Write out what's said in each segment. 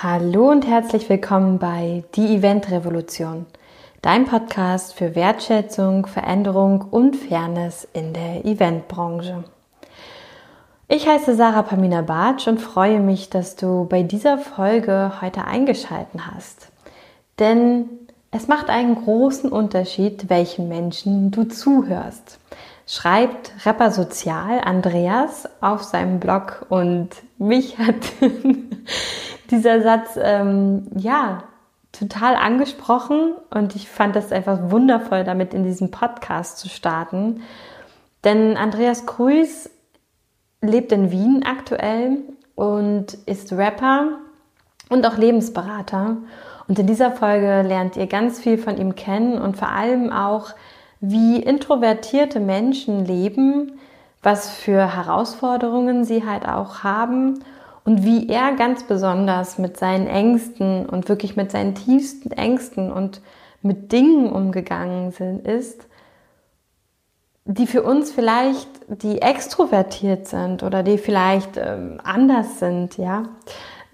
Hallo und herzlich willkommen bei Die Event Revolution, dein Podcast für Wertschätzung, Veränderung und Fairness in der Eventbranche. Ich heiße Sarah Pamina Bartsch und freue mich, dass du bei dieser Folge heute eingeschalten hast. Denn es macht einen großen Unterschied, welchen Menschen du zuhörst. Schreibt Rapper Sozial Andreas auf seinem Blog und mich hat dieser Satz, ähm, ja, total angesprochen und ich fand das einfach wundervoll, damit in diesem Podcast zu starten. Denn Andreas Kruis lebt in Wien aktuell und ist Rapper und auch Lebensberater. Und in dieser Folge lernt ihr ganz viel von ihm kennen und vor allem auch, wie introvertierte Menschen leben, was für Herausforderungen sie halt auch haben und wie er ganz besonders mit seinen Ängsten und wirklich mit seinen tiefsten Ängsten und mit Dingen umgegangen sind, ist, die für uns vielleicht, die extrovertiert sind oder die vielleicht ähm, anders sind, ja.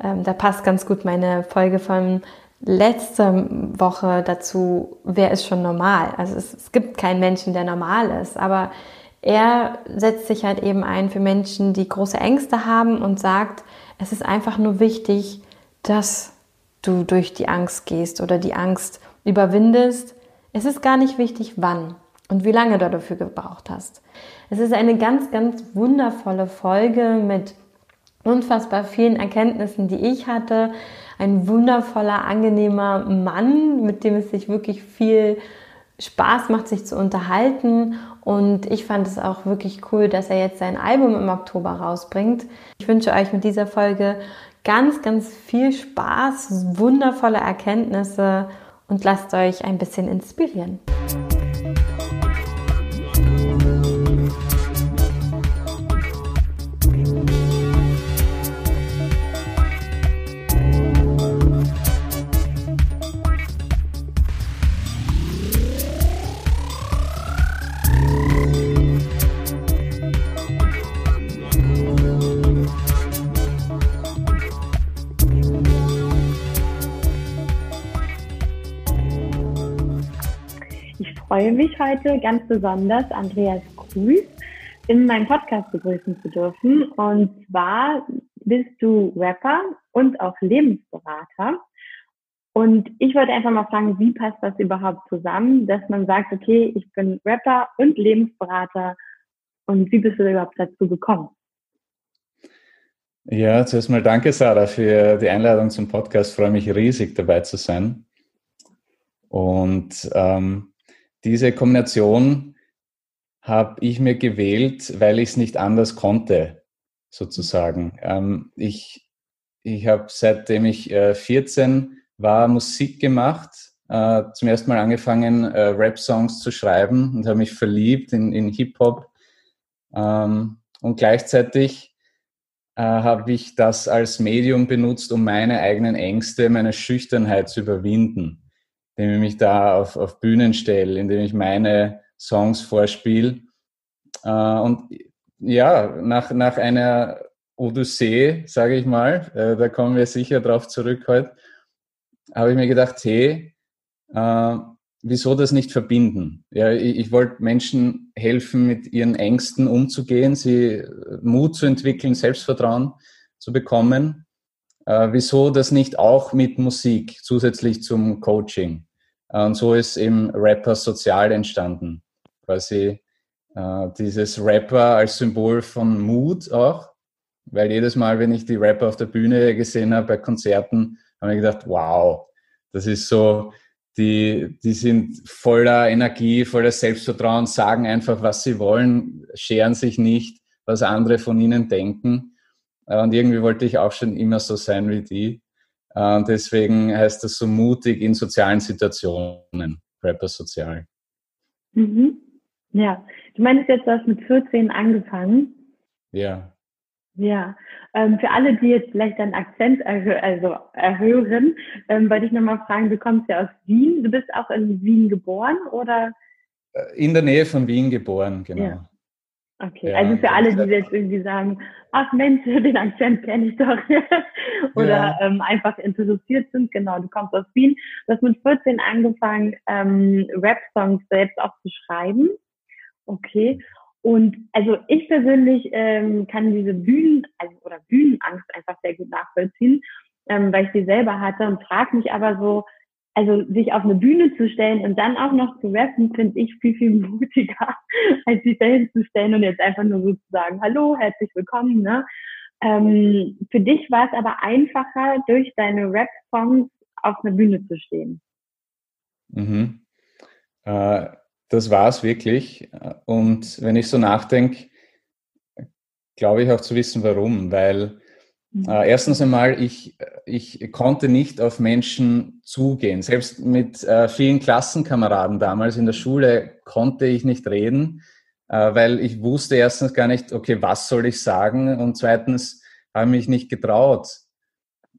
Ähm, da passt ganz gut meine Folge von letzter Woche dazu, wer ist schon normal? Also es, es gibt keinen Menschen, der normal ist, aber er setzt sich halt eben ein für Menschen, die große Ängste haben und sagt, es ist einfach nur wichtig, dass du durch die Angst gehst oder die Angst überwindest. Es ist gar nicht wichtig, wann und wie lange du dafür gebraucht hast. Es ist eine ganz, ganz wundervolle Folge mit unfassbar vielen Erkenntnissen, die ich hatte. Ein wundervoller, angenehmer Mann, mit dem es sich wirklich viel Spaß macht, sich zu unterhalten. Und ich fand es auch wirklich cool, dass er jetzt sein Album im Oktober rausbringt. Ich wünsche euch mit dieser Folge ganz, ganz viel Spaß, wundervolle Erkenntnisse und lasst euch ein bisschen inspirieren. Freue mich heute ganz besonders, Andreas Krüß in meinem Podcast begrüßen zu dürfen. Und zwar bist du Rapper und auch Lebensberater. Und ich wollte einfach mal fragen, wie passt das überhaupt zusammen, dass man sagt, okay, ich bin Rapper und Lebensberater. Und wie bist du überhaupt dazu gekommen? Ja, zuerst mal danke, Sarah, für die Einladung zum Podcast. Ich freue mich riesig, dabei zu sein. Und ähm, diese Kombination habe ich mir gewählt, weil ich es nicht anders konnte, sozusagen. Ähm, ich ich habe seitdem ich äh, 14 war Musik gemacht, äh, zum ersten Mal angefangen, äh, Rap-Songs zu schreiben und habe mich verliebt in, in Hip-Hop. Ähm, und gleichzeitig äh, habe ich das als Medium benutzt, um meine eigenen Ängste, meine Schüchternheit zu überwinden indem ich mich da auf, auf Bühnen stelle, indem ich meine Songs vorspiele. Äh, und ja, nach, nach einer Odyssee, sage ich mal, äh, da kommen wir sicher drauf zurück heute, habe ich mir gedacht, hey, äh, wieso das nicht verbinden? Ja, ich, ich wollte Menschen helfen, mit ihren Ängsten umzugehen, sie Mut zu entwickeln, Selbstvertrauen zu bekommen äh, wieso das nicht auch mit Musik zusätzlich zum Coaching? Äh, und so ist eben Rapper sozial entstanden. Quasi äh, dieses Rapper als Symbol von Mut auch, weil jedes Mal, wenn ich die Rapper auf der Bühne gesehen habe bei Konzerten, habe ich gedacht, wow, das ist so, die, die sind voller Energie, voller Selbstvertrauen, sagen einfach, was sie wollen, scheren sich nicht, was andere von ihnen denken. Äh, und irgendwie wollte ich auch schon immer so sein wie die. Äh, und deswegen heißt das so mutig in sozialen Situationen, Rapper sozial. Mhm. Ja, du meinst jetzt, du hast mit 14 angefangen? Ja. Ja, ähm, für alle, die jetzt vielleicht deinen Akzent erhö also erhören, ähm, wollte ich nochmal fragen, du kommst ja aus Wien, du bist auch in Wien geboren oder? Äh, in der Nähe von Wien geboren, genau. Ja. Okay, ja, also für alle, die jetzt irgendwie sagen, ach Mensch, den Akzent kenne ich doch, oder ja. ähm, einfach interessiert sind, genau, du kommst aus Wien, du hast mit 14 angefangen, ähm, Rap-Songs selbst auch zu schreiben, okay, und also ich persönlich ähm, kann diese Bühnen, also, oder Bühnenangst einfach sehr gut nachvollziehen, ähm, weil ich sie selber hatte und frage mich aber so, also sich auf eine Bühne zu stellen und dann auch noch zu rappen, finde ich viel, viel mutiger, als sich dahin zu stellen und jetzt einfach nur so zu sagen, hallo, herzlich willkommen. Ne? Ähm, für dich war es aber einfacher, durch deine Rap-Songs auf einer Bühne zu stehen. Mhm. Äh, das war es wirklich. Und wenn ich so nachdenke, glaube ich auch zu wissen, warum. Weil. Äh, erstens einmal, ich, ich konnte nicht auf Menschen zugehen. Selbst mit äh, vielen Klassenkameraden damals in der Schule konnte ich nicht reden, äh, weil ich wusste erstens gar nicht, okay, was soll ich sagen? Und zweitens habe ich mich nicht getraut.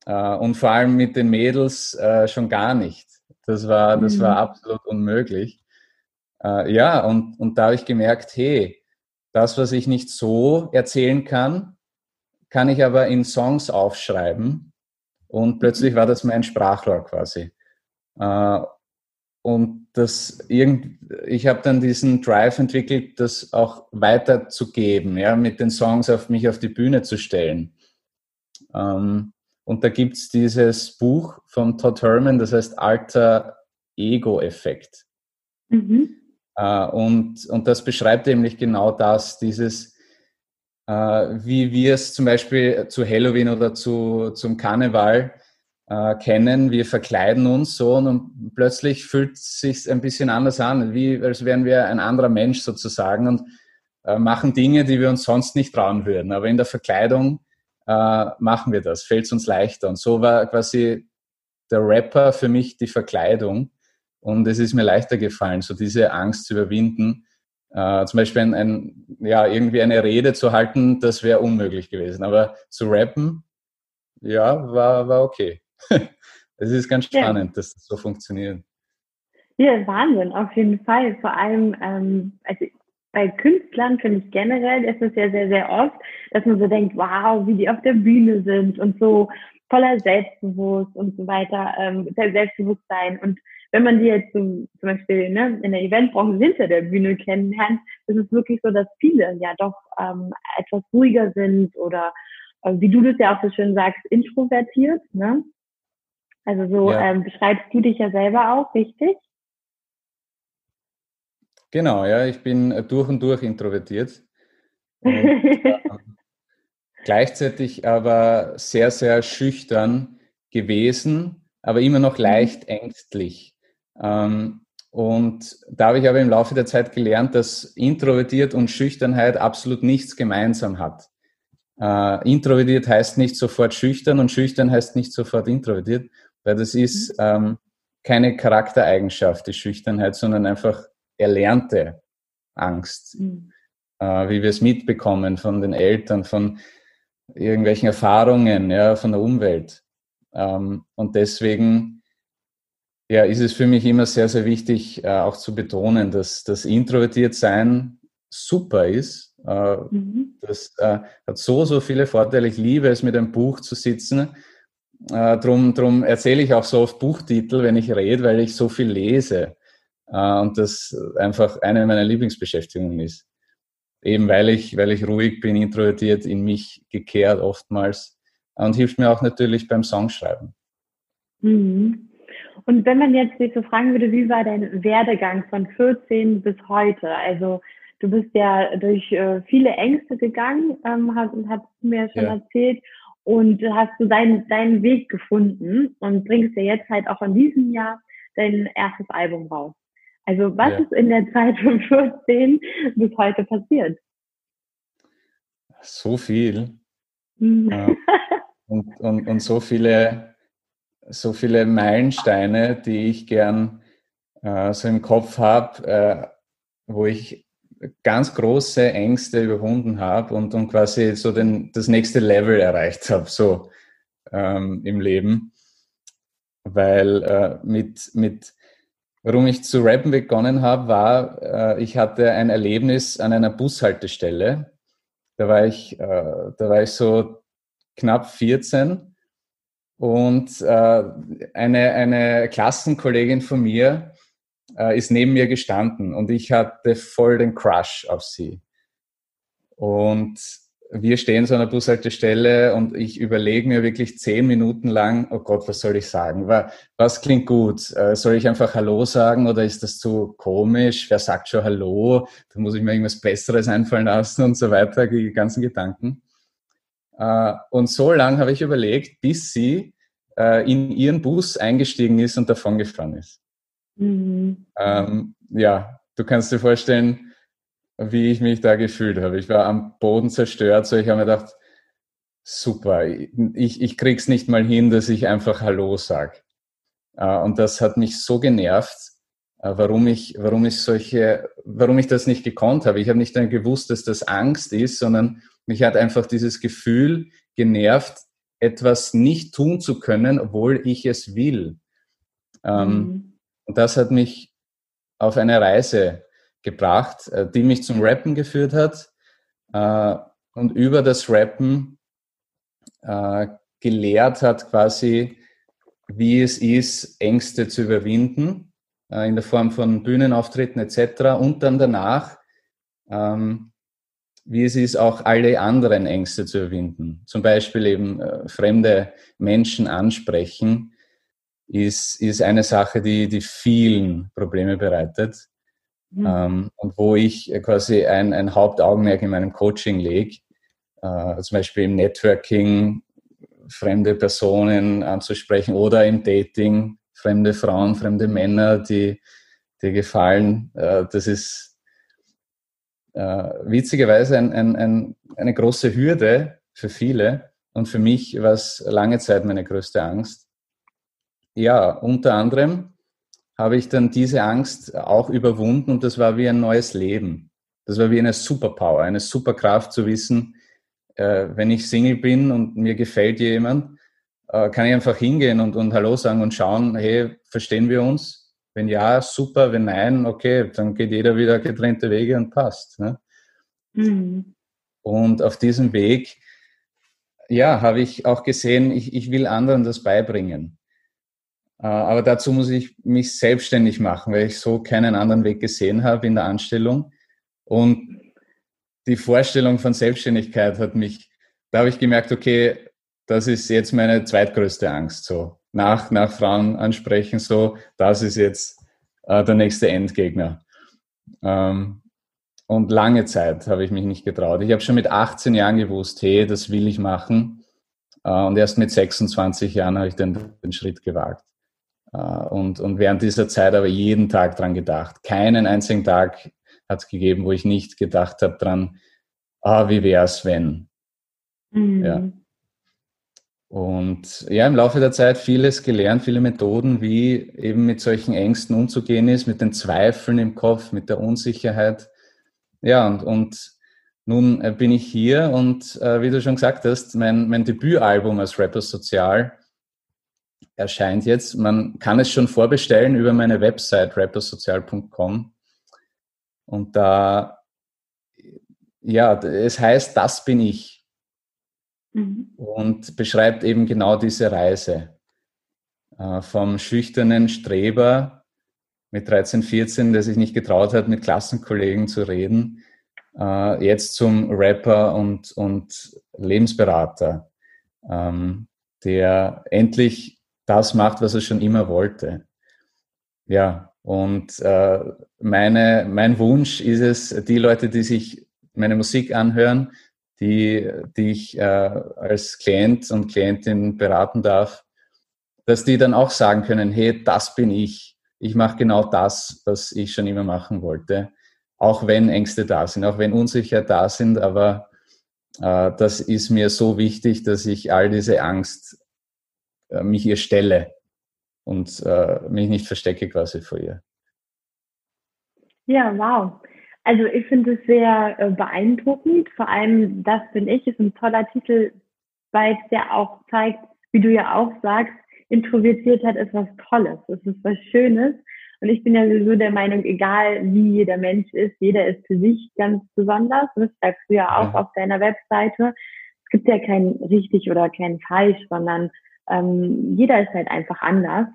Äh, und vor allem mit den Mädels äh, schon gar nicht. Das war, das war mhm. absolut unmöglich. Äh, ja, und, und da habe ich gemerkt, hey, das, was ich nicht so erzählen kann, kann ich aber in Songs aufschreiben und plötzlich war das mein Sprachrohr quasi. Äh, und das irgend, ich habe dann diesen Drive entwickelt, das auch weiterzugeben, ja, mit den Songs auf mich auf die Bühne zu stellen. Ähm, und da gibt es dieses Buch von Todd Herman, das heißt Alter Ego-Effekt. Mhm. Äh, und, und das beschreibt nämlich genau das, dieses, wie wir es zum Beispiel zu Halloween oder zu, zum Karneval äh, kennen. Wir verkleiden uns so und plötzlich fühlt es sich ein bisschen anders an, wie als wären wir ein anderer Mensch sozusagen und äh, machen Dinge, die wir uns sonst nicht trauen würden. Aber in der Verkleidung äh, machen wir das, fällt es uns leichter. Und so war quasi der Rapper für mich die Verkleidung. Und es ist mir leichter gefallen, so diese Angst zu überwinden äh, zum Beispiel ein, ein, ja, irgendwie eine Rede zu halten, das wäre unmöglich gewesen. Aber zu rappen, ja, war, war okay. Es ist ganz spannend, ja. dass das so funktioniert. Ja, Wahnsinn, auf jeden Fall. Vor allem, ähm, also bei Künstlern finde ich generell ist es ja sehr, sehr oft, dass man so denkt, wow, wie die auf der Bühne sind und so voller Selbstbewusst und so weiter, ähm, Selbstbewusstsein. Und wenn man die jetzt zum, zum Beispiel ne, in der Eventbranche hinter der Bühne kennenlernt, ist es wirklich so, dass viele ja doch ähm, etwas ruhiger sind oder äh, wie du das ja auch so schön sagst, introvertiert. Ne? Also so ja. ähm, beschreibst du dich ja selber auch, richtig? Genau, ja, ich bin durch und durch introvertiert. Und, äh, gleichzeitig aber sehr, sehr schüchtern gewesen, aber immer noch mhm. leicht ängstlich. Ähm, und da habe ich aber im Laufe der Zeit gelernt, dass Introvertiert und Schüchternheit absolut nichts gemeinsam hat. Äh, introvertiert heißt nicht sofort schüchtern und schüchtern heißt nicht sofort introvertiert, weil das ist mhm. ähm, keine Charaktereigenschaft, die Schüchternheit, sondern einfach erlernte Angst, mhm. äh, wie wir es mitbekommen von den Eltern, von irgendwelchen Erfahrungen, ja, von der Umwelt. Ähm, und deswegen ja, ist es für mich immer sehr, sehr wichtig, äh, auch zu betonen, dass das introvertiert sein super ist. Äh, mhm. Das äh, hat so, so viele Vorteile. Ich liebe es, mit einem Buch zu sitzen. Äh, drum, drum erzähle ich auch so oft Buchtitel, wenn ich rede, weil ich so viel lese. Äh, und das einfach eine meiner Lieblingsbeschäftigungen ist. Eben weil ich, weil ich ruhig bin, introvertiert, in mich gekehrt oftmals. Und hilft mir auch natürlich beim Songschreiben. Mhm. Und wenn man jetzt sich so fragen würde, wie war dein Werdegang von 14 bis heute? Also du bist ja durch äh, viele Ängste gegangen, ähm, hast, hast du mir schon ja. erzählt, und hast du deinen, deinen Weg gefunden und bringst ja jetzt halt auch in diesem Jahr dein erstes Album raus. Also was ja. ist in der Zeit von 14 bis heute passiert? So viel. Mhm. Ja. Und, und, und so viele so viele Meilensteine, die ich gern äh, so im Kopf habe, äh, wo ich ganz große Ängste überwunden habe und, und quasi so den, das nächste Level erreicht habe, so ähm, im Leben. Weil äh, mit, mit warum ich zu rappen begonnen habe, war, äh, ich hatte ein Erlebnis an einer Bushaltestelle. Da war ich, äh, da war ich so knapp 14 und äh, eine, eine Klassenkollegin von mir äh, ist neben mir gestanden und ich hatte voll den Crush auf sie. Und wir stehen so an der Bushaltestelle und ich überlege mir wirklich zehn Minuten lang, oh Gott, was soll ich sagen? Was klingt gut? Äh, soll ich einfach Hallo sagen oder ist das zu komisch? Wer sagt schon Hallo? Da muss ich mir irgendwas Besseres einfallen lassen und so weiter, die ganzen Gedanken. Äh, und so lange habe ich überlegt, bis sie äh, in ihren Bus eingestiegen ist und davongefahren ist. Mhm. Ähm, ja, du kannst dir vorstellen, wie ich mich da gefühlt habe. Ich war am Boden zerstört, so ich habe mir gedacht, super, ich, ich krieg's nicht mal hin, dass ich einfach Hallo sag. Äh, und das hat mich so genervt, äh, warum ich, warum ich solche, warum ich das nicht gekonnt habe. Ich habe nicht dann gewusst, dass das Angst ist, sondern mich hat einfach dieses Gefühl genervt, etwas nicht tun zu können, obwohl ich es will. Ähm, mhm. Und das hat mich auf eine Reise gebracht, äh, die mich zum Rappen geführt hat äh, und über das Rappen äh, gelehrt hat, quasi, wie es ist, Ängste zu überwinden, in der Form von Bühnenauftritten etc. Und dann danach, ähm, wie es ist, auch alle anderen Ängste zu überwinden. Zum Beispiel eben fremde Menschen ansprechen, ist, ist eine Sache, die, die vielen Probleme bereitet. Mhm. Ähm, und wo ich quasi ein, ein Hauptaugenmerk in meinem Coaching lege, äh, zum Beispiel im Networking, fremde Personen anzusprechen oder im Dating, fremde Frauen, fremde Männer, die dir gefallen. Äh, das ist äh, witzigerweise ein, ein, ein, eine große Hürde für viele. Und für mich war es lange Zeit meine größte Angst. Ja, unter anderem habe ich dann diese Angst auch überwunden und das war wie ein neues Leben. Das war wie eine Superpower, eine Superkraft zu wissen, äh, wenn ich Single bin und mir gefällt jemand, äh, kann ich einfach hingehen und, und Hallo sagen und schauen, hey, verstehen wir uns? Wenn ja, super, wenn nein, okay, dann geht jeder wieder getrennte Wege und passt. Ne? Mhm. Und auf diesem Weg, ja, habe ich auch gesehen, ich, ich will anderen das beibringen. Äh, aber dazu muss ich mich selbstständig machen, weil ich so keinen anderen Weg gesehen habe in der Anstellung. Und die Vorstellung von Selbstständigkeit hat mich, da habe ich gemerkt, okay, das ist jetzt meine zweitgrößte Angst. So nach, nach Frauen ansprechen, so, das ist jetzt äh, der nächste Endgegner. Ähm, und lange Zeit habe ich mich nicht getraut. Ich habe schon mit 18 Jahren gewusst, hey, das will ich machen. Äh, und erst mit 26 Jahren habe ich den, den Schritt gewagt. Äh, und, und während dieser Zeit aber jeden Tag dran gedacht. Keinen einzigen Tag hat es gegeben, wo ich nicht gedacht habe dran, ah, wie wäre es, wenn? Mhm. Ja. Und ja, im Laufe der Zeit vieles gelernt, viele Methoden, wie eben mit solchen Ängsten umzugehen ist, mit den Zweifeln im Kopf, mit der Unsicherheit. Ja, und, und nun äh, bin ich hier und äh, wie du schon gesagt hast, mein, mein Debütalbum als Rapper Sozial erscheint jetzt. Man kann es schon vorbestellen über meine Website rappersozial.com. Und da, ja, es heißt, das bin ich. Mhm. Und beschreibt eben genau diese Reise. Äh, vom schüchternen Streber mit 13, 14, der sich nicht getraut hat, mit Klassenkollegen zu reden, äh, jetzt zum Rapper und, und Lebensberater, ähm, der endlich das macht, was er schon immer wollte. Ja, und äh, meine, mein Wunsch ist es, die Leute, die sich meine Musik anhören, die, die ich äh, als Klient und Klientin beraten darf, dass die dann auch sagen können, hey, das bin ich. Ich mache genau das, was ich schon immer machen wollte. Auch wenn Ängste da sind, auch wenn Unsicherheit da sind, aber äh, das ist mir so wichtig, dass ich all diese Angst äh, mich ihr stelle und äh, mich nicht verstecke quasi vor ihr. Ja, wow. Also ich finde es sehr äh, beeindruckend. Vor allem, das bin ich, ist ein toller Titel, weil es ja auch zeigt, wie du ja auch sagst, Introvertiertheit ist was Tolles, es ist was Schönes. Und ich bin ja sowieso der Meinung, egal wie jeder Mensch ist, jeder ist für sich ganz besonders. Das sagst du ja auch ja. auf deiner Webseite. Es gibt ja kein richtig oder kein falsch, sondern ähm, jeder ist halt einfach anders.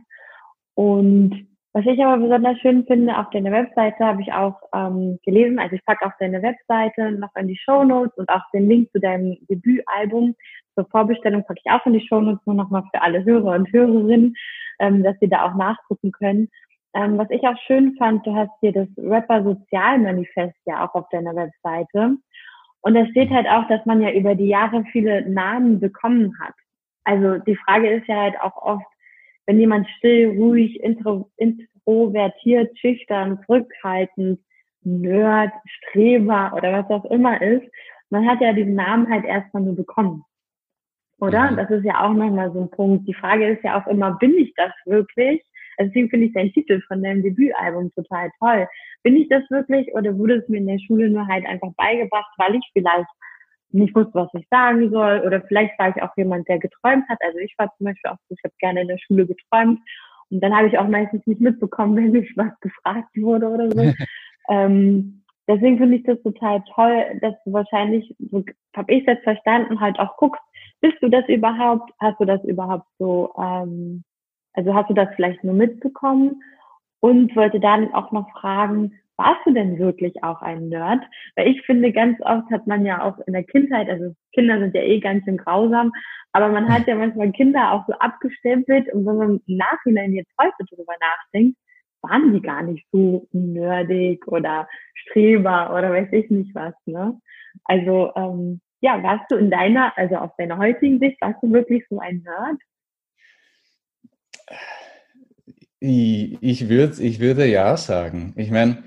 Und was ich aber besonders schön finde, auf deiner Webseite habe ich auch ähm, gelesen, also ich packe auf deine Webseite noch in die Show Notes und auch den Link zu deinem Debütalbum zur Vorbestellung packe ich auch in die Show Notes nur nochmal für alle Hörer und Hörerinnen, ähm, dass sie da auch nachgucken können. Ähm, was ich auch schön fand, du hast hier das Rapper Sozialmanifest ja auch auf deiner Webseite. Und da steht halt auch, dass man ja über die Jahre viele Namen bekommen hat. Also die Frage ist ja halt auch oft, wenn jemand still, ruhig, intro, introvertiert, schüchtern, zurückhaltend, Nerd, Streber oder was auch immer ist, man hat ja diesen Namen halt erstmal nur bekommen. Oder? Mhm. Das ist ja auch nochmal so ein Punkt. Die Frage ist ja auch immer, bin ich das wirklich? Also deswegen finde ich deinen Titel von deinem Debütalbum total toll. Bin ich das wirklich oder wurde es mir in der Schule nur halt einfach beigebracht, weil ich vielleicht nicht wusste, was ich sagen soll. Oder vielleicht war ich auch jemand, der geträumt hat. Also ich war zum Beispiel auch so, ich habe gerne in der Schule geträumt. Und dann habe ich auch meistens nicht mitbekommen, wenn mich was gefragt wurde oder so. ähm, deswegen finde ich das total toll, dass du wahrscheinlich, so habe ich jetzt verstanden, halt auch guckst, bist du das überhaupt? Hast du das überhaupt so, ähm, also hast du das vielleicht nur mitbekommen? Und wollte dann auch noch fragen, warst du denn wirklich auch ein Nerd? Weil ich finde, ganz oft hat man ja auch in der Kindheit, also Kinder sind ja eh ganz schön grausam, aber man hat ja manchmal Kinder auch so abgestempelt und wenn man im Nachhinein jetzt heute darüber nachdenkt, waren die gar nicht so nerdig oder Streber oder weiß ich nicht was, ne? Also, ähm, ja, warst du in deiner, also aus deiner heutigen Sicht, warst du wirklich so ein Nerd? Ich, ich, würd, ich würde ja sagen. Ich meine,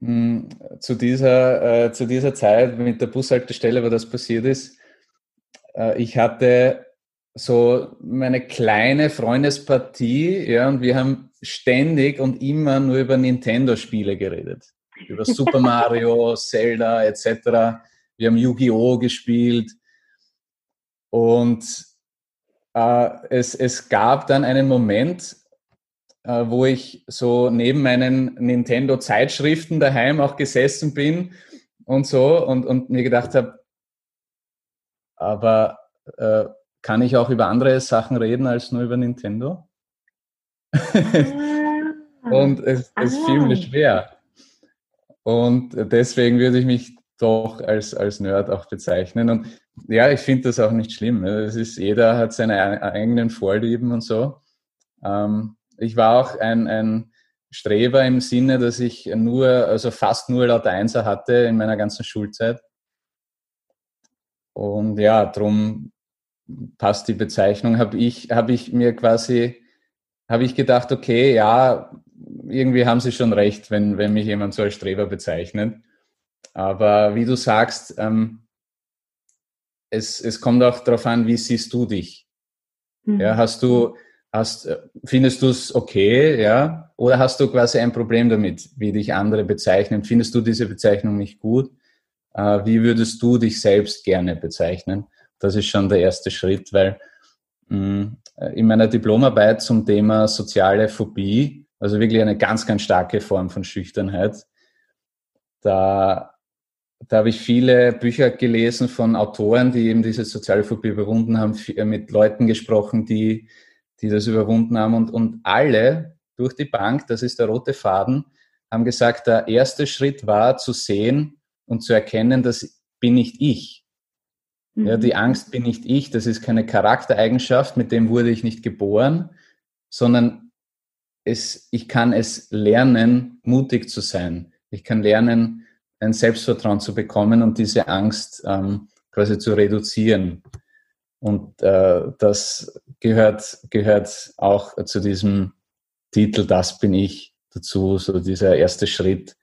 hm, zu dieser, äh, zu dieser Zeit mit der Bushaltestelle, wo das passiert ist, äh, ich hatte so meine kleine Freundespartie, ja, und wir haben ständig und immer nur über Nintendo-Spiele geredet. Über Super Mario, Zelda etc. Wir haben Yu-Gi-Oh! gespielt. Und äh, es, es gab dann einen Moment, äh, wo ich so neben meinen Nintendo-Zeitschriften daheim auch gesessen bin und so und, und mir gedacht habe, aber äh, kann ich auch über andere Sachen reden als nur über Nintendo? Ah. und es, es fiel mir schwer. Und deswegen würde ich mich doch als, als Nerd auch bezeichnen. Und ja, ich finde das auch nicht schlimm. Es ist, jeder hat seine eigenen Vorlieben und so. Ähm, ich war auch ein, ein Streber im Sinne, dass ich nur, also fast nur Lateinser hatte in meiner ganzen Schulzeit. Und ja, darum passt die Bezeichnung. Habe ich, hab ich mir quasi, habe ich gedacht, okay, ja, irgendwie haben sie schon recht, wenn, wenn mich jemand so als Streber bezeichnet. Aber wie du sagst, ähm, es, es kommt auch darauf an, wie siehst du dich? Mhm. Ja, hast du, Hast, äh, findest du es okay, ja? Oder hast du quasi ein Problem damit, wie dich andere bezeichnen? Findest du diese Bezeichnung nicht gut? Äh, wie würdest du dich selbst gerne bezeichnen? Das ist schon der erste Schritt, weil mm, in meiner Diplomarbeit zum Thema soziale Phobie, also wirklich eine ganz, ganz starke Form von Schüchternheit, da, da habe ich viele Bücher gelesen von Autoren, die eben diese soziale Phobie überwunden haben, mit Leuten gesprochen, die die das überwunden haben. Und, und alle durch die Bank, das ist der rote Faden, haben gesagt, der erste Schritt war zu sehen und zu erkennen, das bin nicht ich. Mhm. Ja, die Angst bin nicht ich, das ist keine Charaktereigenschaft, mit dem wurde ich nicht geboren, sondern es, ich kann es lernen, mutig zu sein. Ich kann lernen, ein Selbstvertrauen zu bekommen und diese Angst ähm, quasi zu reduzieren. Und äh, das gehört, gehört auch zu diesem Titel, das bin ich dazu, so dieser erste Schritt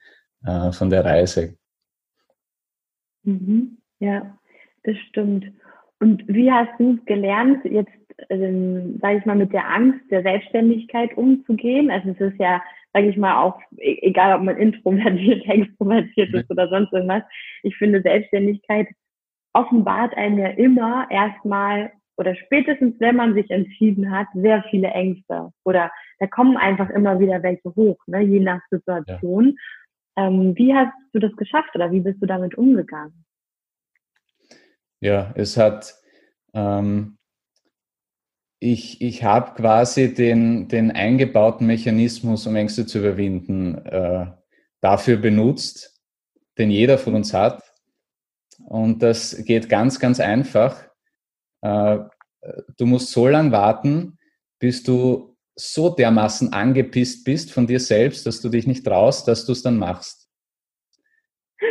äh, von der Reise. Mhm. Ja, das stimmt. Und wie hast du gelernt, jetzt, ähm, sage ich mal, mit der Angst der Selbstständigkeit umzugehen? Also es ist ja, sage ich mal, auch e-, egal, ob man introvertiert, extrovertiert ist oder sonst irgendwas. Ich finde, Selbstständigkeit offenbart einem ja immer erstmal oder spätestens, wenn man sich entschieden hat, sehr viele Ängste. Oder da kommen einfach immer wieder welche hoch, ne, je nach Situation. Ja. Ähm, wie hast du das geschafft oder wie bist du damit umgegangen? Ja, es hat, ähm, ich, ich habe quasi den, den eingebauten Mechanismus, um Ängste zu überwinden, äh, dafür benutzt, den jeder von uns hat. Und das geht ganz, ganz einfach. Äh, du musst so lange warten, bis du so dermaßen angepisst bist von dir selbst, dass du dich nicht traust, dass du es dann machst.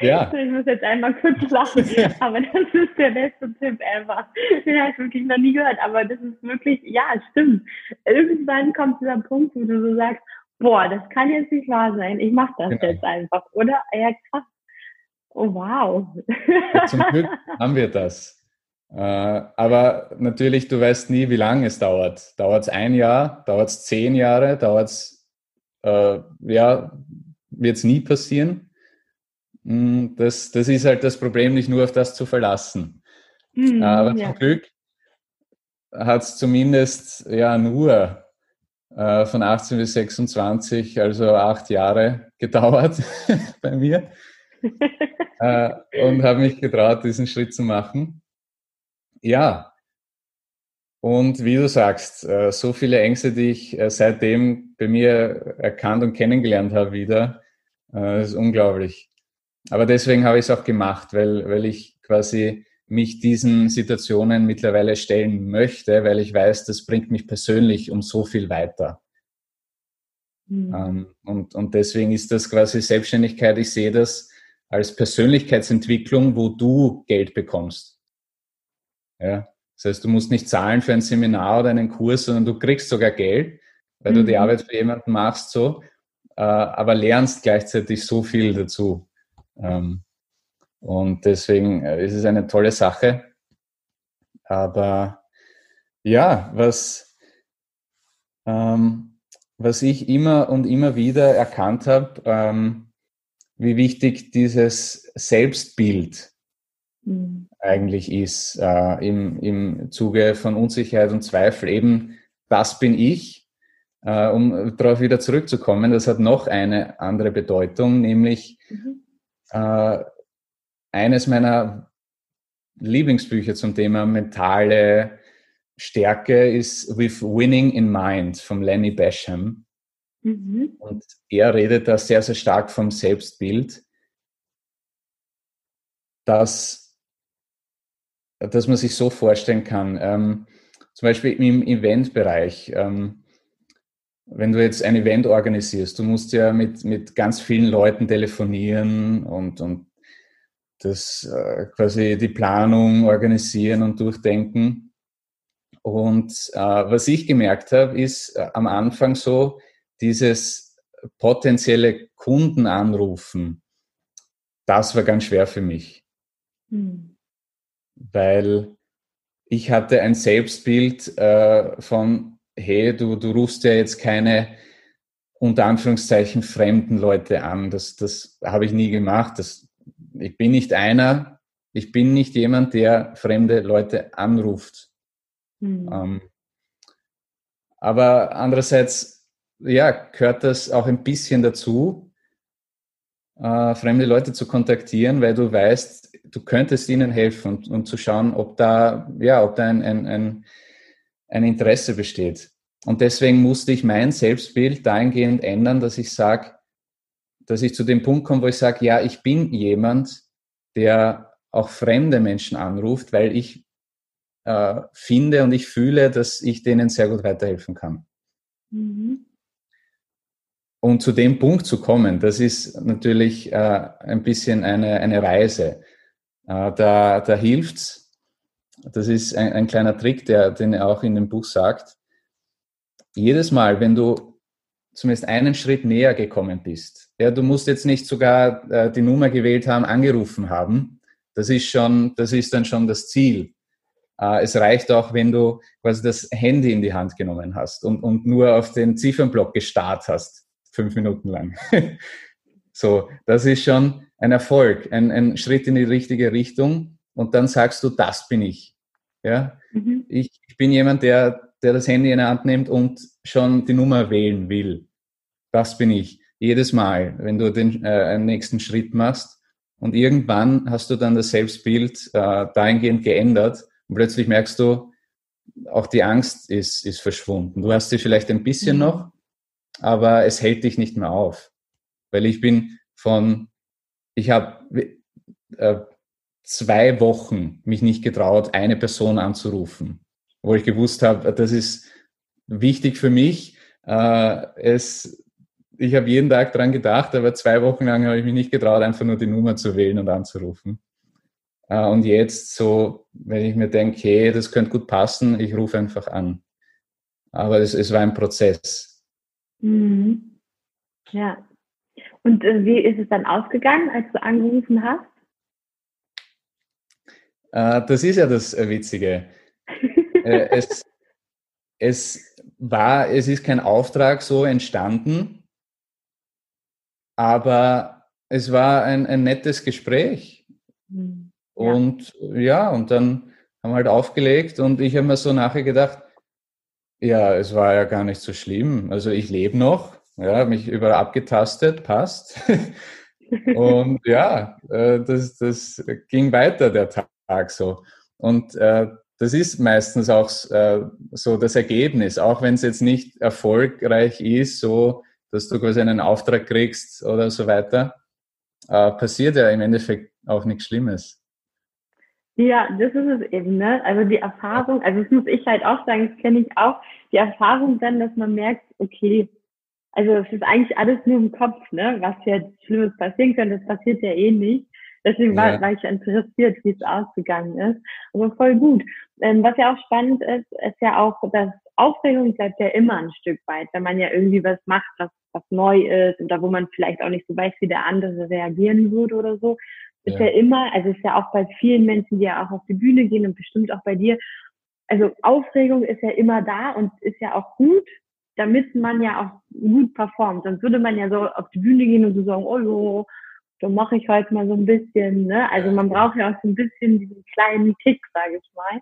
Ja. Ich muss jetzt einmal kurz lachen, aber das ist der beste Tipp ever. Den habe ich wirklich noch nie gehört, aber das ist wirklich, ja, stimmt. Irgendwann kommt dieser Punkt, wo du so sagst, boah, das kann jetzt nicht wahr sein, ich mache das genau. jetzt einfach, oder? Ja, krass. Oh, wow. Zum Glück haben wir das. Äh, aber natürlich, du weißt nie, wie lange es dauert. Dauert es ein Jahr, dauert es zehn Jahre, dauert es, äh, ja, wird es nie passieren. Mm, das, das ist halt das Problem, nicht nur auf das zu verlassen. Mhm, Aber ja. zum Glück hat es zumindest ja nur äh, von 18 bis 26, also acht Jahre gedauert bei mir. äh, und habe mich getraut, diesen Schritt zu machen. Ja, und wie du sagst, äh, so viele Ängste, die ich äh, seitdem bei mir erkannt und kennengelernt habe wieder, äh, ist unglaublich. Aber deswegen habe ich es auch gemacht, weil, weil ich quasi mich diesen Situationen mittlerweile stellen möchte, weil ich weiß, das bringt mich persönlich um so viel weiter. Mhm. Und, und deswegen ist das quasi Selbstständigkeit, ich sehe das als Persönlichkeitsentwicklung, wo du Geld bekommst. Ja? Das heißt, du musst nicht zahlen für ein Seminar oder einen Kurs, sondern du kriegst sogar Geld, weil mhm. du die mhm. Arbeit für jemanden machst, so, äh, aber lernst gleichzeitig so viel dazu. Ähm, und deswegen äh, ist es eine tolle Sache. Aber ja, was, ähm, was ich immer und immer wieder erkannt habe, ähm, wie wichtig dieses Selbstbild mhm. eigentlich ist äh, im, im Zuge von Unsicherheit und Zweifel. Eben, das bin ich. Äh, um darauf wieder zurückzukommen, das hat noch eine andere Bedeutung, nämlich mhm. Äh, eines meiner Lieblingsbücher zum Thema mentale Stärke ist With Winning in Mind von Lenny Basham. Mhm. Und er redet da sehr, sehr stark vom Selbstbild, dass, dass man sich so vorstellen kann. Ähm, zum Beispiel im Eventbereich. Ähm, wenn du jetzt ein Event organisierst, du musst ja mit, mit ganz vielen Leuten telefonieren und, und das äh, quasi die Planung organisieren und durchdenken. Und äh, was ich gemerkt habe, ist äh, am Anfang so dieses potenzielle Kunden anrufen. Das war ganz schwer für mich, hm. weil ich hatte ein Selbstbild äh, von hey, du, du rufst ja jetzt keine unter Anführungszeichen fremden Leute an. Das, das habe ich nie gemacht. Das, ich bin nicht einer, ich bin nicht jemand, der fremde Leute anruft. Mhm. Ähm, aber andererseits, ja, gehört das auch ein bisschen dazu, äh, fremde Leute zu kontaktieren, weil du weißt, du könntest ihnen helfen und, und zu schauen, ob da, ja, ob da ein, ein, ein ein Interesse besteht. Und deswegen musste ich mein Selbstbild dahingehend ändern, dass ich sage, dass ich zu dem Punkt komme, wo ich sage, ja, ich bin jemand, der auch fremde Menschen anruft, weil ich äh, finde und ich fühle, dass ich denen sehr gut weiterhelfen kann. Mhm. Und zu dem Punkt zu kommen, das ist natürlich äh, ein bisschen eine, eine Reise. Äh, da da hilft es, das ist ein, ein kleiner Trick, der, den er auch in dem Buch sagt. Jedes Mal, wenn du zumindest einen Schritt näher gekommen bist, ja, du musst jetzt nicht sogar äh, die Nummer gewählt haben, angerufen haben. Das ist schon, das ist dann schon das Ziel. Äh, es reicht auch, wenn du quasi das Handy in die Hand genommen hast und, und nur auf den Ziffernblock gestarrt hast, fünf Minuten lang. so, das ist schon ein Erfolg, ein, ein Schritt in die richtige Richtung. Und dann sagst du, das bin ich. Ja? Mhm. Ich, ich bin jemand, der, der das Handy in der Hand nimmt und schon die Nummer wählen will. Das bin ich. Jedes Mal, wenn du den äh, nächsten Schritt machst. Und irgendwann hast du dann das Selbstbild äh, dahingehend geändert und plötzlich merkst du, auch die Angst ist, ist verschwunden. Du hast sie vielleicht ein bisschen mhm. noch, aber es hält dich nicht mehr auf. Weil ich bin von, ich habe äh, zwei Wochen mich nicht getraut, eine Person anzurufen, wo ich gewusst habe, das ist wichtig für mich. Äh, es, ich habe jeden Tag dran gedacht, aber zwei Wochen lang habe ich mich nicht getraut, einfach nur die Nummer zu wählen und anzurufen. Äh, und jetzt so, wenn ich mir denke, hey, das könnte gut passen, ich rufe einfach an. Aber es, es war ein Prozess. Mhm. Ja. Und äh, wie ist es dann ausgegangen, als du angerufen hast? Äh, das ist ja das äh, Witzige. Äh, es, es war, es ist kein Auftrag so entstanden, aber es war ein, ein nettes Gespräch. Mhm. Und ja. ja, und dann haben wir halt aufgelegt und ich habe mir so nachher gedacht, ja, es war ja gar nicht so schlimm. Also ich lebe noch, ja, mich überall abgetastet, passt. und ja, das, das ging weiter der Tag. Tag so. Und äh, das ist meistens auch äh, so das Ergebnis, auch wenn es jetzt nicht erfolgreich ist, so dass du quasi einen Auftrag kriegst oder so weiter, äh, passiert ja im Endeffekt auch nichts Schlimmes. Ja, das ist es eben, ne? Also die Erfahrung, also das muss ich halt auch sagen, das kenne ich auch, die Erfahrung dann, dass man merkt, okay, also es ist eigentlich alles nur im Kopf, ne? Was jetzt Schlimmes passieren könnte, das passiert ja eh nicht. Deswegen war, ja. war ich interessiert, wie es ausgegangen ist. Aber voll gut. Ähm, was ja auch spannend ist, ist ja auch, dass Aufregung bleibt ja immer ein Stück weit, wenn man ja irgendwie was macht, was, was neu ist oder wo man vielleicht auch nicht so weiß, wie der andere reagieren würde oder so. Ist ja. ja immer, also ist ja auch bei vielen Menschen, die ja auch auf die Bühne gehen und bestimmt auch bei dir. Also Aufregung ist ja immer da und ist ja auch gut, damit man ja auch gut performt. Sonst würde man ja so auf die Bühne gehen und so sagen, oh, jo, so mache ich heute mal so ein bisschen. Ne? Also man braucht ja auch so ein bisschen diesen kleinen Tick, sage ich mal,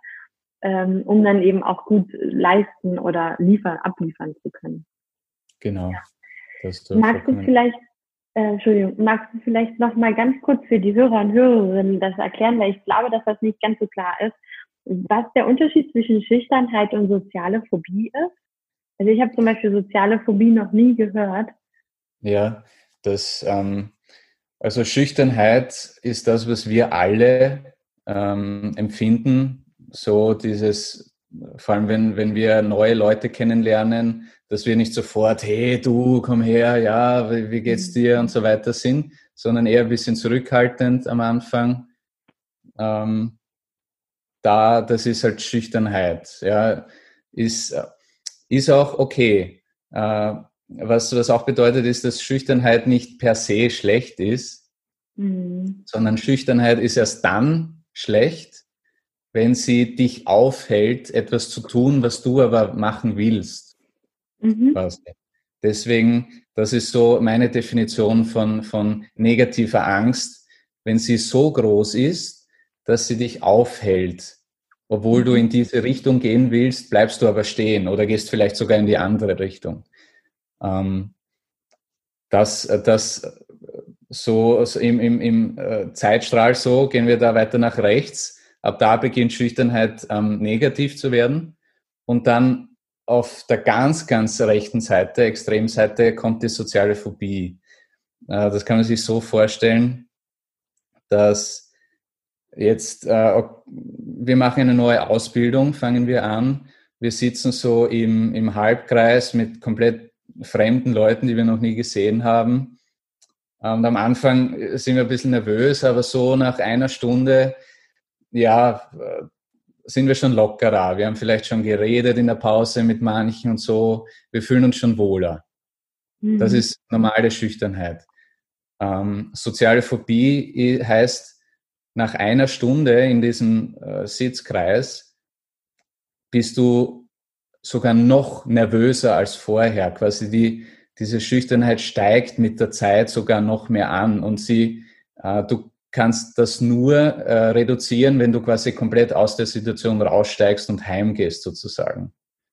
ähm, um dann eben auch gut leisten oder liefern, abliefern zu können. Genau. Ja. magst du vielleicht, äh, Entschuldigung, magst du vielleicht noch mal ganz kurz für die Hörer und Hörerinnen das erklären, weil ich glaube, dass das nicht ganz so klar ist, was der Unterschied zwischen Schüchternheit und soziale Phobie ist? Also ich habe zum Beispiel soziale Phobie noch nie gehört. Ja, das ähm, also Schüchternheit ist das, was wir alle ähm, empfinden. So dieses, vor allem wenn, wenn wir neue Leute kennenlernen, dass wir nicht sofort, hey du, komm her, ja, wie, geht's mhm. dir und so weiter sind, sondern eher ein bisschen zurückhaltend am Anfang. Ähm, da, das ist halt Schüchternheit. Ja, ist, ist auch okay. Äh, was das auch bedeutet, ist, dass Schüchternheit nicht per se schlecht ist, mhm. sondern Schüchternheit ist erst dann schlecht, wenn sie dich aufhält, etwas zu tun, was du aber machen willst. Mhm. Deswegen, das ist so meine Definition von, von negativer Angst. Wenn sie so groß ist, dass sie dich aufhält, obwohl du mhm. in diese Richtung gehen willst, bleibst du aber stehen oder gehst vielleicht sogar in die andere Richtung. Ähm, das, das so also im, im, im äh, Zeitstrahl so, gehen wir da weiter nach rechts. Ab da beginnt Schüchternheit ähm, negativ zu werden. Und dann auf der ganz, ganz rechten Seite, Extremseite, kommt die soziale Phobie. Äh, das kann man sich so vorstellen, dass jetzt, äh, wir machen eine neue Ausbildung, fangen wir an. Wir sitzen so im, im Halbkreis mit komplett fremden Leuten, die wir noch nie gesehen haben. Und am Anfang sind wir ein bisschen nervös, aber so nach einer Stunde, ja, sind wir schon lockerer. Wir haben vielleicht schon geredet in der Pause mit manchen und so. Wir fühlen uns schon wohler. Mhm. Das ist normale Schüchternheit. Ähm, soziale Phobie heißt, nach einer Stunde in diesem äh, Sitzkreis bist du sogar noch nervöser als vorher. Quasi die, diese Schüchternheit steigt mit der Zeit sogar noch mehr an und sie, äh, du kannst das nur äh, reduzieren, wenn du quasi komplett aus der Situation raussteigst und heimgehst sozusagen.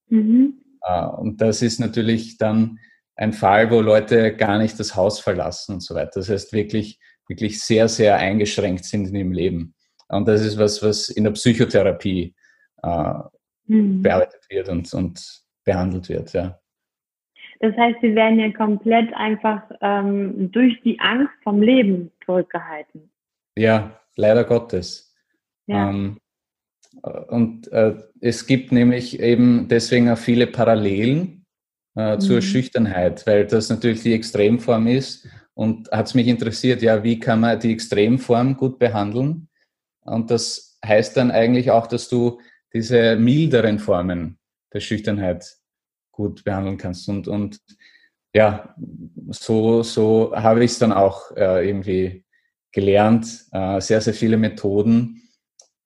Mhm. Äh, und das ist natürlich dann ein Fall, wo Leute gar nicht das Haus verlassen und so weiter. Das heißt wirklich, wirklich sehr, sehr eingeschränkt sind in ihrem Leben. Und das ist was, was in der Psychotherapie äh, mhm. bearbeitet wird und, und behandelt wird, ja. Das heißt, sie werden ja komplett einfach ähm, durch die Angst vom Leben zurückgehalten. Ja, leider Gottes. Ja. Ähm, und äh, es gibt nämlich eben deswegen auch viele Parallelen äh, zur mhm. Schüchternheit, weil das natürlich die Extremform ist. Und hat es mich interessiert, ja, wie kann man die Extremform gut behandeln? Und das heißt dann eigentlich auch, dass du diese milderen Formen der Schüchternheit gut behandeln kannst. Und, und ja, so, so habe ich es dann auch äh, irgendwie gelernt. Äh, sehr, sehr viele Methoden,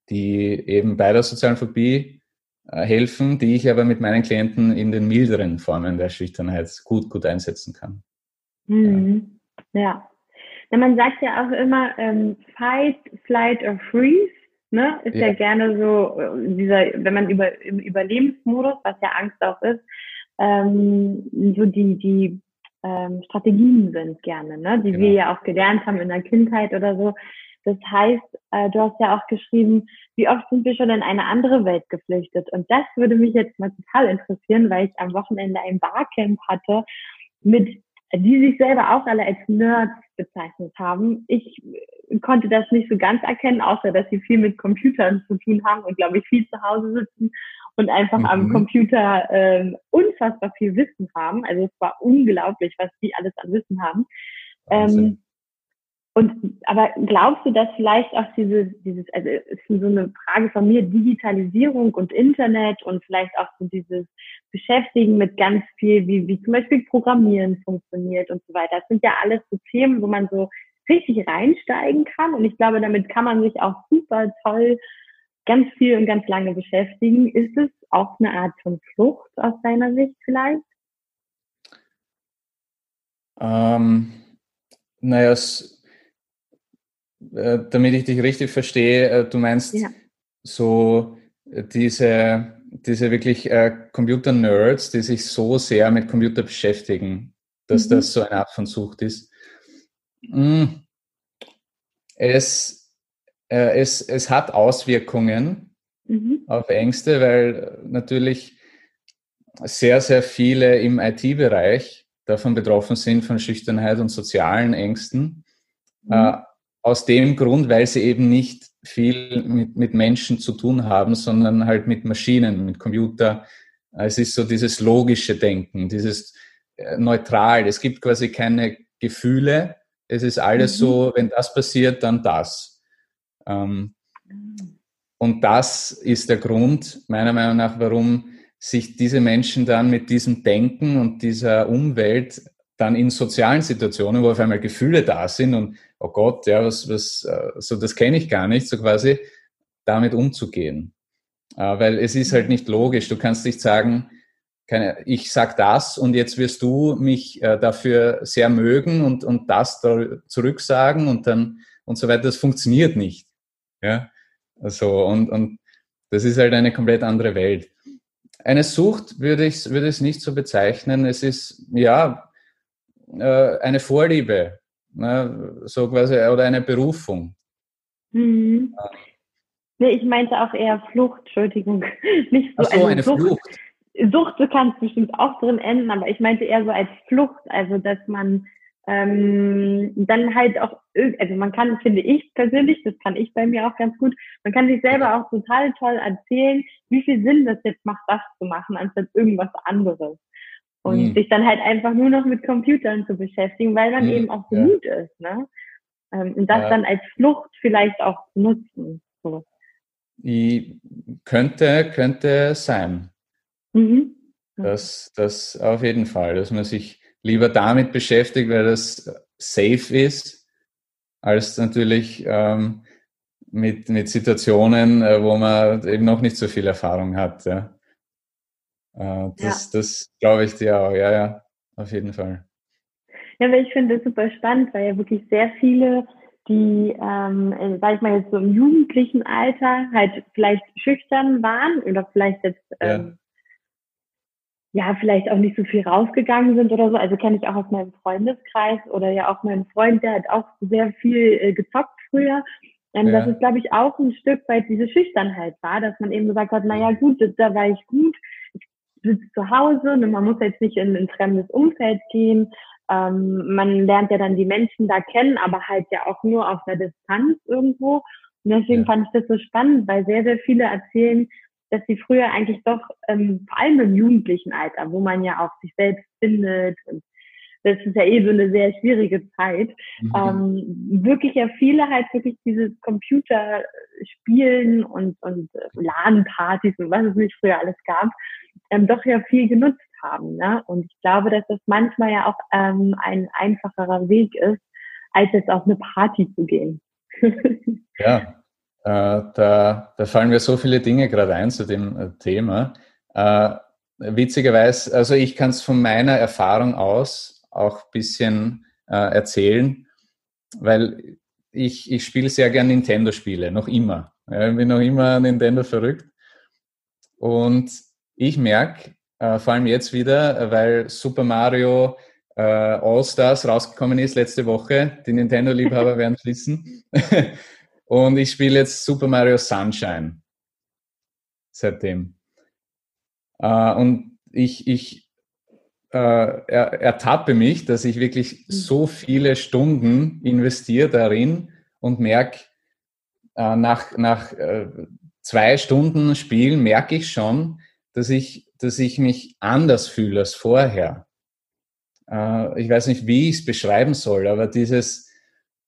die eben bei der sozialen Phobie äh, helfen, die ich aber mit meinen Klienten in den milderen Formen der Schüchternheit gut, gut einsetzen kann. Mhm. Ja. ja. Man sagt ja auch immer, ähm, fight, flight or freeze. Ne? Ist ja. ja gerne so, äh, dieser, wenn man über, im Überlebensmodus, was ja Angst auch ist, ähm, so die, die ähm, Strategien sind gerne, ne? die genau. wir ja auch gelernt haben in der Kindheit oder so. Das heißt, äh, du hast ja auch geschrieben, wie oft sind wir schon in eine andere Welt geflüchtet? Und das würde mich jetzt mal total interessieren, weil ich am Wochenende ein Barcamp hatte mit die sich selber auch alle als Nerds bezeichnet haben. Ich konnte das nicht so ganz erkennen, außer dass sie viel mit Computern zu tun haben und, glaube ich, viel zu Hause sitzen und einfach mhm. am Computer ähm, unfassbar viel Wissen haben. Also es war unglaublich, was die alles an Wissen haben. Ähm, und aber glaubst du, dass vielleicht auch dieses, dieses, also ist so eine Frage von mir, Digitalisierung und Internet und vielleicht auch so dieses Beschäftigen mit ganz viel, wie, wie zum Beispiel Programmieren funktioniert und so weiter. Das sind ja alles so Themen, wo man so richtig reinsteigen kann. Und ich glaube, damit kann man sich auch super toll ganz viel und ganz lange beschäftigen. Ist es auch eine Art von Flucht aus deiner Sicht vielleicht? Ähm, naja, es, äh, damit ich dich richtig verstehe, äh, du meinst ja. so äh, diese, diese wirklich Computer-Nerds, die sich so sehr mit Computer beschäftigen, dass mhm. das so eine Art von Sucht ist. Mm. Es es, es hat Auswirkungen mhm. auf Ängste, weil natürlich sehr, sehr viele im IT-Bereich davon betroffen sind, von Schüchternheit und sozialen Ängsten. Mhm. Aus dem Grund, weil sie eben nicht viel mit, mit Menschen zu tun haben, sondern halt mit Maschinen, mit Computer. Es ist so dieses logische Denken, dieses äh, neutral. Es gibt quasi keine Gefühle. Es ist alles mhm. so, wenn das passiert, dann das. Ähm, und das ist der Grund, meiner Meinung nach, warum sich diese Menschen dann mit diesem Denken und dieser Umwelt dann in sozialen Situationen, wo auf einmal Gefühle da sind und oh Gott, ja, was, was, äh, so das kenne ich gar nicht, so quasi damit umzugehen. Äh, weil es ist halt nicht logisch. Du kannst nicht sagen, keine, ich sag das und jetzt wirst du mich äh, dafür sehr mögen und, und das zurücksagen und dann und so weiter. Das funktioniert nicht. Ja, also und, und das ist halt eine komplett andere Welt. Eine Sucht würde ich würde es nicht so bezeichnen. Es ist ja eine Vorliebe, ne, so quasi oder eine Berufung. Mhm. Ja. Nee, ich meinte auch eher Flucht, Entschuldigung. Nicht so, so eine, eine Sucht. Flucht. Sucht, du kannst bestimmt auch drin enden, aber ich meinte eher so als Flucht, also dass man ähm, dann halt auch, also man kann, finde ich persönlich, das kann ich bei mir auch ganz gut, man kann sich selber auch total toll erzählen, wie viel Sinn das jetzt macht, das zu machen, anstatt irgendwas anderes. Und mhm. sich dann halt einfach nur noch mit Computern zu beschäftigen, weil man mhm, eben auch so ja. ist, ne? Ähm, und das ja. dann als Flucht vielleicht auch zu nutzen. So. Ich könnte, könnte sein. Mhm. Das, das auf jeden Fall, dass man sich lieber damit beschäftigt, weil das safe ist, als natürlich ähm, mit, mit Situationen, äh, wo man eben noch nicht so viel Erfahrung hat. Ja. Äh, das, ja. das glaube ich dir auch, ja, ja, auf jeden Fall. Ja, weil ich finde das super spannend, weil ja wirklich sehr viele die, ähm, äh, sag ich mal jetzt so im jugendlichen Alter halt vielleicht schüchtern waren oder vielleicht jetzt ähm, ja. ja vielleicht auch nicht so viel rausgegangen sind oder so. Also kenne ich auch aus meinem Freundeskreis oder ja auch mein Freund, der hat auch sehr viel äh, gezockt früher. Ähm, ja. Dass es, glaube ich, auch ein Stück weit diese Schüchternheit war, dass man eben gesagt hat, na ja, gut, da war ich gut, ich sitze zu Hause und man muss jetzt nicht in ein fremdes Umfeld gehen. Ähm, man lernt ja dann die Menschen da kennen, aber halt ja auch nur auf einer Distanz irgendwo. Und deswegen ja. fand ich das so spannend, weil sehr, sehr viele erzählen, dass sie früher eigentlich doch, ähm, vor allem im jugendlichen Alter, wo man ja auch sich selbst findet und das ist ja eh so eine sehr schwierige Zeit, mhm. ähm, wirklich ja viele halt wirklich dieses Computerspielen und, und LAN-Partys und was es nicht früher alles gab, ähm, doch ja viel genutzt haben. Ne? Und ich glaube, dass das manchmal ja auch ähm, ein einfacherer Weg ist, als jetzt auf eine Party zu gehen. ja, äh, da, da fallen mir so viele Dinge gerade ein zu dem äh, Thema. Äh, witzigerweise, also ich kann es von meiner Erfahrung aus auch ein bisschen äh, erzählen, weil ich, ich spiele sehr gern Nintendo-Spiele, noch immer. Ich bin noch immer Nintendo verrückt. Und ich merke, äh, vor allem jetzt wieder, weil Super Mario äh, All-Stars rausgekommen ist letzte Woche. Die Nintendo-Liebhaber werden schließen. Und ich spiele jetzt Super Mario Sunshine seitdem. Äh, und ich, ich äh, er, ertappe mich, dass ich wirklich mhm. so viele Stunden investiere darin und merke, äh, nach, nach äh, zwei Stunden Spielen merke ich schon, dass ich, dass ich mich anders fühle als vorher. Äh, ich weiß nicht, wie ich es beschreiben soll, aber dieses,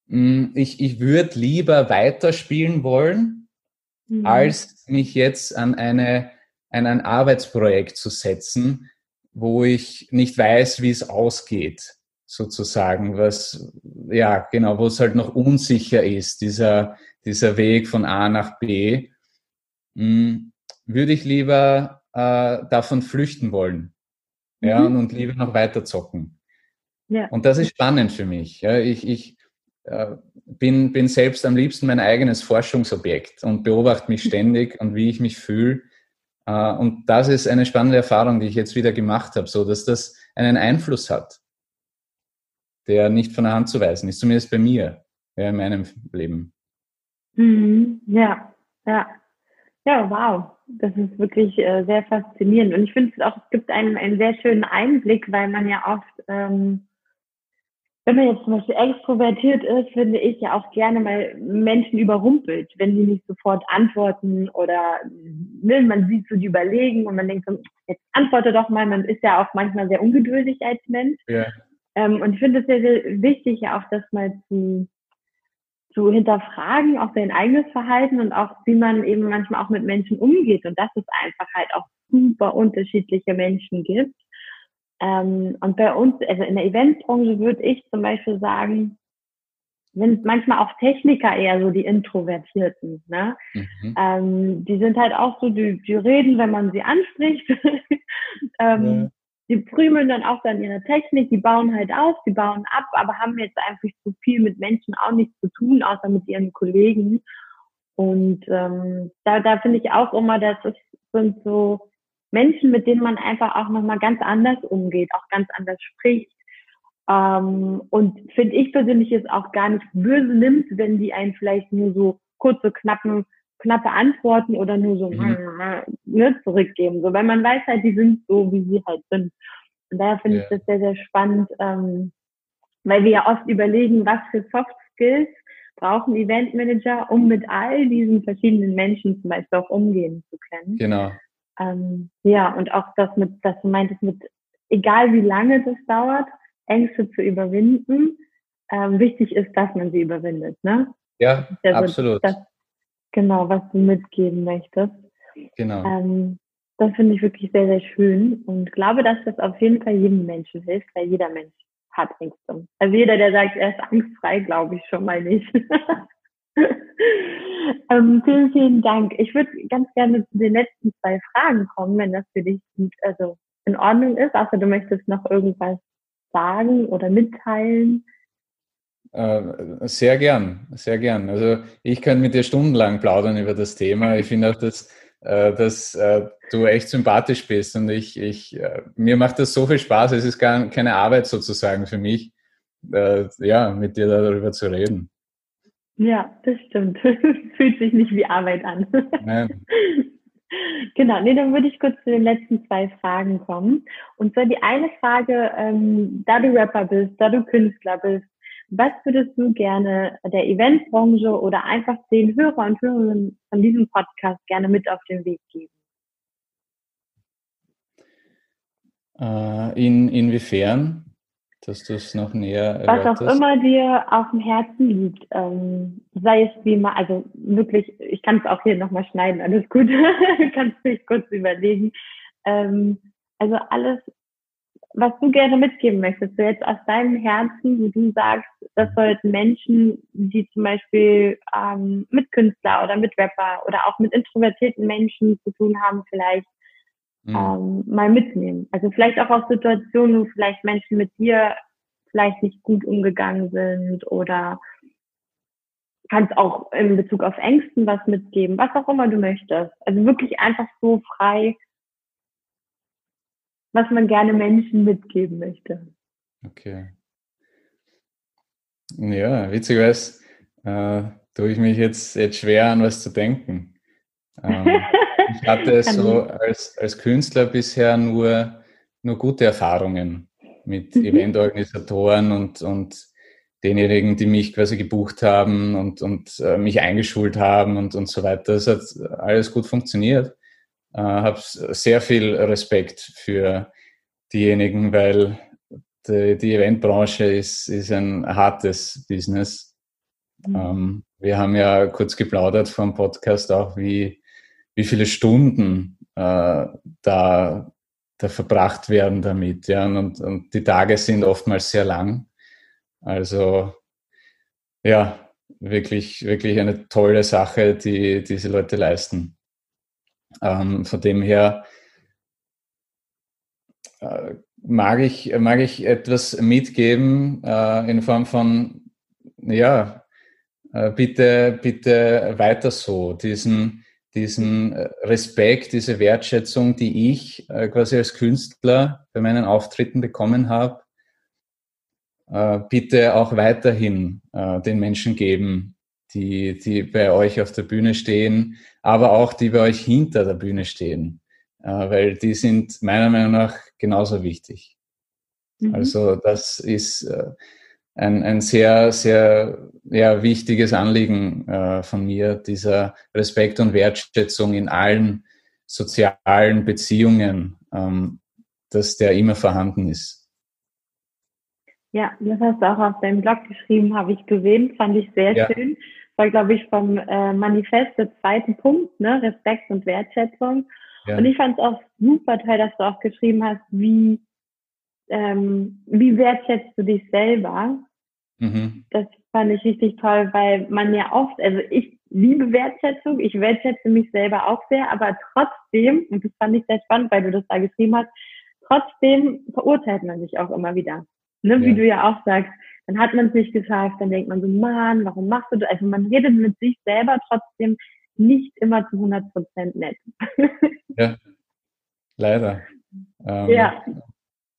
mh, hm, ich, ich würde lieber weiterspielen wollen, mhm. als mich jetzt an, eine, an ein Arbeitsprojekt zu setzen, wo ich nicht weiß, wie es ausgeht, sozusagen, was, ja, genau, wo es halt noch unsicher ist, dieser, dieser Weg von A nach B, mh, hm, würde ich lieber äh, davon flüchten wollen. Ja, mhm. und lieber noch weiter zocken. Ja. Und das ist spannend für mich. Ja, ich ich äh, bin, bin selbst am liebsten mein eigenes Forschungsobjekt und beobachte mich ständig und wie ich mich fühle. Äh, und das ist eine spannende Erfahrung, die ich jetzt wieder gemacht habe, so dass das einen Einfluss hat, der nicht von der Hand zu weisen ist, zumindest bei mir, ja, in meinem Leben. Mhm. Ja, ja. Ja, wow. Das ist wirklich äh, sehr faszinierend. Und ich finde es auch, es gibt einen, einen sehr schönen Einblick, weil man ja oft, ähm, wenn man jetzt zum Beispiel extrovertiert ist, finde ich ja auch gerne mal Menschen überrumpelt, wenn die nicht sofort antworten oder ne, man sieht so die überlegen und man denkt so, jetzt antworte doch mal. Man ist ja auch manchmal sehr ungeduldig als Mensch. Ja. Ähm, und ich finde es sehr, sehr wichtig, ja auch das mal zu zu hinterfragen, auch sein eigenes Verhalten und auch, wie man eben manchmal auch mit Menschen umgeht und dass es einfach halt auch super unterschiedliche Menschen gibt. Ähm, und bei uns, also in der Eventbranche würde ich zum Beispiel sagen, sind manchmal auch Techniker eher so die Introvertierten. Ne? Mhm. Ähm, die sind halt auch so, die, die reden, wenn man sie anspricht. ähm, ja die prümeln dann auch dann ihre Technik, die bauen halt auf, die bauen ab, aber haben jetzt einfach zu viel mit Menschen auch nichts zu tun, außer mit ihren Kollegen. Und ähm, da, da finde ich auch immer, dass es sind so Menschen, mit denen man einfach auch nochmal ganz anders umgeht, auch ganz anders spricht. Ähm, und finde ich persönlich jetzt auch gar nicht böse nimmt, wenn die einen vielleicht nur so kurze, knappen knappe Antworten oder nur so mhm. ne, zurückgeben. So, weil man weiß halt, die sind so, wie sie halt sind. Und daher finde ja. ich das sehr, sehr spannend, ähm, weil wir ja oft überlegen, was für Soft Skills brauchen Eventmanager, um mit all diesen verschiedenen Menschen zum Beispiel auch umgehen zu können. Genau. Ähm, ja, und auch das mit, dass du meintest, mit, egal wie lange das dauert, Ängste zu überwinden, ähm, wichtig ist, dass man sie überwindet, ne? Ja, also, absolut. Das, genau, was du mitgeben möchtest. Genau. Ähm, das finde ich wirklich sehr, sehr schön und glaube, dass das auf jeden Fall jedem Menschen hilft, weil jeder Mensch hat Ängste. Also jeder, der sagt, er ist angstfrei, glaube ich schon mal nicht. ähm, vielen, vielen Dank. Ich würde ganz gerne zu den letzten zwei Fragen kommen, wenn das für dich also in Ordnung ist, außer du möchtest noch irgendwas sagen oder mitteilen. Äh, sehr gern, sehr gern. Also ich könnte mit dir stundenlang plaudern über das Thema. Ich finde auch, dass, äh, dass äh, du echt sympathisch bist und ich, ich, mir macht das so viel Spaß. Es ist gar keine Arbeit sozusagen für mich, ja, mit dir darüber zu reden. Ja, das stimmt. Fühlt sich nicht wie Arbeit an. Nein. Genau, nee, dann würde ich kurz zu den letzten zwei Fragen kommen. Und zwar die eine Frage, ähm, da du Rapper bist, da du Künstler bist, was würdest du gerne der Eventbranche oder einfach den Hörer und Hörerinnen von diesem Podcast gerne mit auf den Weg geben? Äh, in, inwiefern? Dass du es noch näher Was auch immer dir auf dem Herzen liegt. Ähm, sei es wie mal, also wirklich, ich kann es auch hier nochmal schneiden, alles gut. du kannst dich kurz überlegen. Ähm, also alles, was du gerne mitgeben möchtest, so jetzt aus deinem Herzen, wo du sagst, das sollten Menschen, die zum Beispiel ähm, mit Künstler oder mit Rapper oder auch mit introvertierten Menschen zu tun haben, vielleicht mhm. ähm, mal mitnehmen. Also vielleicht auch aus Situationen, wo vielleicht Menschen mit dir vielleicht nicht gut umgegangen sind oder kannst auch in Bezug auf Ängsten was mitgeben, was auch immer du möchtest. Also wirklich einfach so frei was man gerne Menschen mitgeben möchte. Okay. Ja, witzigerweise äh, tue ich mich jetzt, jetzt schwer an was zu denken. Ähm, ich hatte so als, als Künstler bisher nur, nur gute Erfahrungen mit mhm. Eventorganisatoren und, und denjenigen, die mich quasi gebucht haben und, und äh, mich eingeschult haben und, und so weiter. Das hat alles gut funktioniert äh, habe sehr viel Respekt für diejenigen, weil die, die Eventbranche ist, ist ein hartes Business. Mhm. Ähm, wir haben ja kurz geplaudert vom Podcast auch, wie, wie viele Stunden äh, da, da verbracht werden damit. Ja? Und, und die Tage sind oftmals sehr lang. Also ja, wirklich, wirklich eine tolle Sache, die diese Leute leisten. Ähm, von dem her äh, mag, ich, mag ich etwas mitgeben äh, in Form von, ja, äh, bitte, bitte weiter so, diesen, diesen Respekt, diese Wertschätzung, die ich äh, quasi als Künstler bei meinen Auftritten bekommen habe, äh, bitte auch weiterhin äh, den Menschen geben, die, die bei euch auf der Bühne stehen, aber auch die bei euch hinter der Bühne stehen, äh, weil die sind meiner Meinung nach genauso wichtig. Mhm. Also das ist äh, ein, ein sehr, sehr ja, wichtiges Anliegen äh, von mir, dieser Respekt und Wertschätzung in allen sozialen Beziehungen, ähm, dass der immer vorhanden ist. Ja, das hast du auch auf deinem Blog geschrieben, habe ich gesehen, fand ich sehr ja. schön war, glaube ich, vom äh, Manifest der zweite Punkt, ne? Respekt und Wertschätzung. Ja. Und ich fand es auch super toll, dass du auch geschrieben hast, wie, ähm, wie wertschätzt du dich selber? Mhm. Das fand ich richtig toll, weil man ja oft, also ich liebe Wertschätzung, ich wertschätze mich selber auch sehr, aber trotzdem, und das fand ich sehr spannend, weil du das da geschrieben hast, trotzdem verurteilt man sich auch immer wieder. Ne? Ja. Wie du ja auch sagst, dann hat man es nicht geschafft, dann denkt man so, Mann, warum machst du das? Also man redet mit sich selber trotzdem nicht immer zu 100 Prozent nett. ja, leider. Ähm, ja.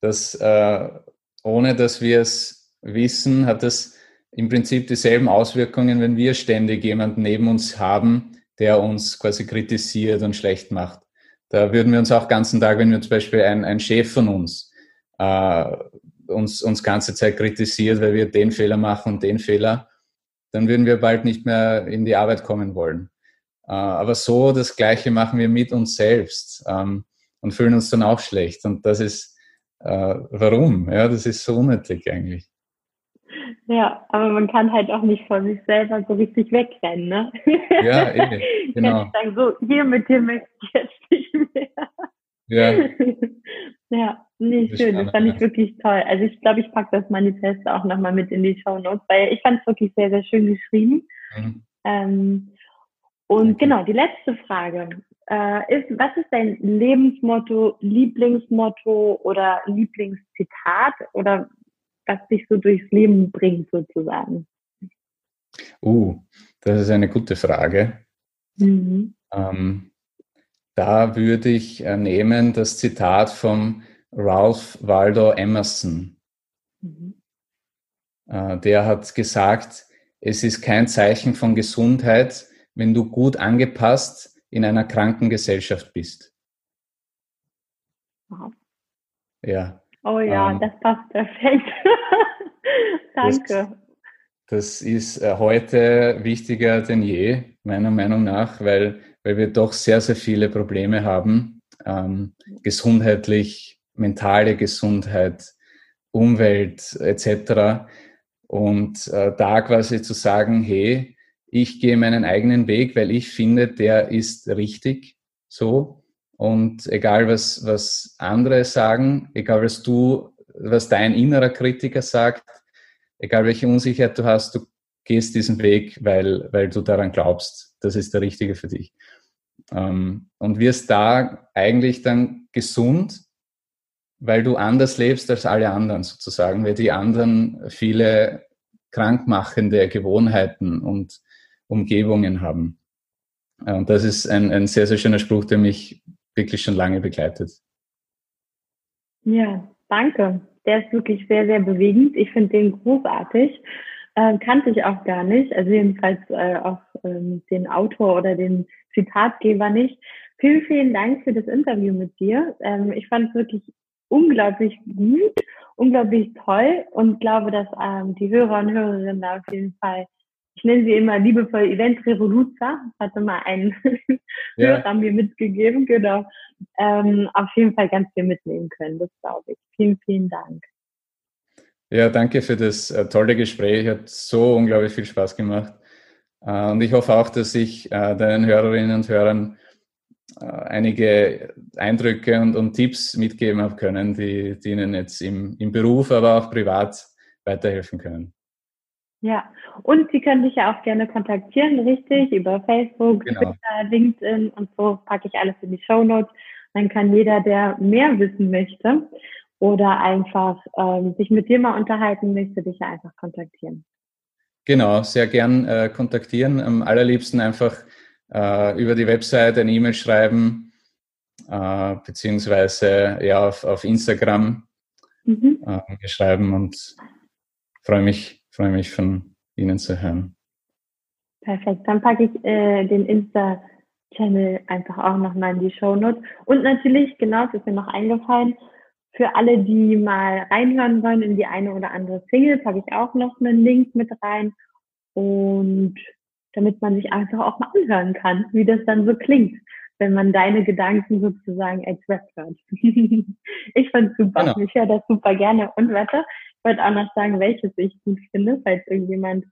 Das, äh, ohne dass wir es wissen, hat das im Prinzip dieselben Auswirkungen, wenn wir ständig jemanden neben uns haben, der uns quasi kritisiert und schlecht macht. Da würden wir uns auch ganzen Tag, wenn wir zum Beispiel ein, ein Chef von uns äh, uns, uns ganze Zeit kritisiert, weil wir den Fehler machen und den Fehler, dann würden wir bald nicht mehr in die Arbeit kommen wollen. Äh, aber so das Gleiche machen wir mit uns selbst ähm, und fühlen uns dann auch schlecht. Und das ist, äh, warum? Ja, das ist so unnötig eigentlich. Ja, aber man kann halt auch nicht von sich selber so richtig wegrennen, ne? Ja, eh, genau. Ich sagen, so, hier mit dir möchte ich jetzt nicht mehr. Ja. ja, nee, schön. Das fand ich wirklich toll. Also ich glaube, ich packe das Manifest auch nochmal mit in die Show Notes, weil ich fand es wirklich sehr, sehr schön geschrieben. Mhm. Ähm, und okay. genau, die letzte Frage äh, ist, was ist dein Lebensmotto, Lieblingsmotto oder Lieblingszitat oder was dich so durchs Leben bringt sozusagen? Uh, das ist eine gute Frage. Mhm. Ähm, da würde ich nehmen das Zitat von Ralph Waldo Emerson. Mhm. Äh, der hat gesagt, es ist kein Zeichen von Gesundheit, wenn du gut angepasst in einer kranken Gesellschaft bist. Wow. Ja. Oh ja, ähm, das passt perfekt. Danke. Das, das ist äh, heute wichtiger denn je, meiner Meinung nach, weil, weil wir doch sehr, sehr viele Probleme haben, ähm, gesundheitlich, mentale Gesundheit, Umwelt etc. Und äh, da quasi zu sagen, hey, ich gehe meinen eigenen Weg, weil ich finde, der ist richtig so. Und egal was, was andere sagen, egal was du, was dein innerer Kritiker sagt, egal welche Unsicherheit du hast, du gehst diesen Weg, weil, weil du daran glaubst, das ist der richtige für dich. Ähm, und wirst da eigentlich dann gesund weil du anders lebst als alle anderen sozusagen, weil die anderen viele krankmachende Gewohnheiten und Umgebungen haben. Und das ist ein, ein sehr, sehr schöner Spruch, der mich wirklich schon lange begleitet. Ja, danke. Der ist wirklich sehr, sehr bewegend. Ich finde den großartig. Äh, kannte ich auch gar nicht, also jedenfalls äh, auch ähm, den Autor oder den Zitatgeber nicht. Vielen, vielen Dank für das Interview mit dir. Ähm, ich fand es wirklich unglaublich gut, unglaublich toll und glaube, dass ähm, die Hörer und Hörerinnen da auf jeden Fall, ich nenne sie immer liebevoll Event Revoluzer, hatte mal einen ja. Hörer mir mitgegeben, genau, ähm, auf jeden Fall ganz viel mitnehmen können, das glaube ich. Vielen, vielen Dank. Ja, danke für das äh, tolle Gespräch. Hat so unglaublich viel Spaß gemacht. Äh, und ich hoffe auch, dass ich äh, deinen Hörerinnen und Hörern einige Eindrücke und, und, Tipps mitgeben habe können, die, die Ihnen jetzt im, im Beruf, aber auch privat weiterhelfen können. Ja, und Sie können dich ja auch gerne kontaktieren, richtig, über Facebook, genau. Twitter, LinkedIn und so packe ich alles in die Show Notes. Dann kann jeder, der mehr wissen möchte oder einfach ähm, sich mit dir mal unterhalten möchte, dich ja einfach kontaktieren. Genau, sehr gern äh, kontaktieren. Am allerliebsten einfach äh, über die Website eine E-Mail schreiben, äh, beziehungsweise ja auf, auf Instagram mhm. äh, schreiben und freue mich, freue mich von Ihnen zu hören. Perfekt, dann packe ich äh, den Insta-Channel einfach auch nochmal in die Show Notes. Und natürlich, genau, das ist mir noch eingefallen, für alle, die mal reinhören wollen in die eine oder andere Single, packe ich auch noch einen Link mit rein. Und damit man sich einfach auch mal anhören kann, wie das dann so klingt, wenn man deine Gedanken sozusagen als Rap hört. ich fand's super. Genau. Ich höre das super gerne. Und warte, ich wollte auch noch sagen, welches ich gut finde, falls irgendjemand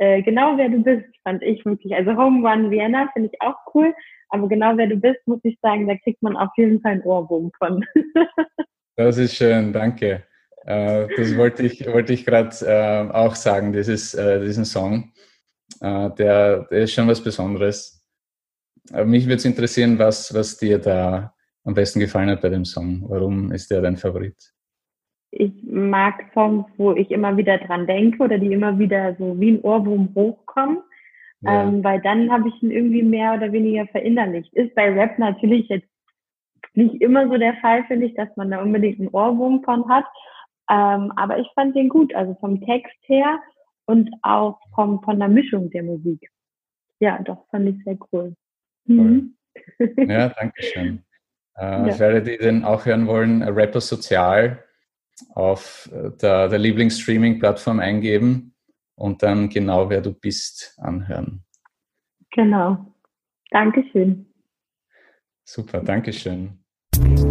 äh, genau wer du bist, fand ich wirklich. Also Home Run Vienna finde ich auch cool, aber genau wer du bist, muss ich sagen, da kriegt man auf jeden Fall einen Ohrwurm von. das ist schön, danke. Äh, das wollte ich, wollte ich gerade äh, auch sagen, dieses, äh, diesen Song. Der, der ist schon was Besonderes. Mich würde es interessieren, was, was dir da am besten gefallen hat bei dem Song. Warum ist der dein Favorit? Ich mag Songs, wo ich immer wieder dran denke oder die immer wieder so wie ein Ohrwurm hochkommen. Ja. Ähm, weil dann habe ich ihn irgendwie mehr oder weniger verinnerlicht. Ist bei Rap natürlich jetzt nicht immer so der Fall, finde ich, dass man da unbedingt einen Ohrwurm von hat. Ähm, aber ich fand den gut, also vom Text her und auch vom, von der Mischung der Musik. Ja, doch, fand ich sehr cool. Mhm. Ja, danke schön. Äh, ja. Für alle, die den auch hören wollen, Rapper Sozial auf der, der Lieblingsstreaming-Plattform eingeben und dann genau wer du bist anhören. Genau. Dankeschön. Super, Dankeschön. Podcast.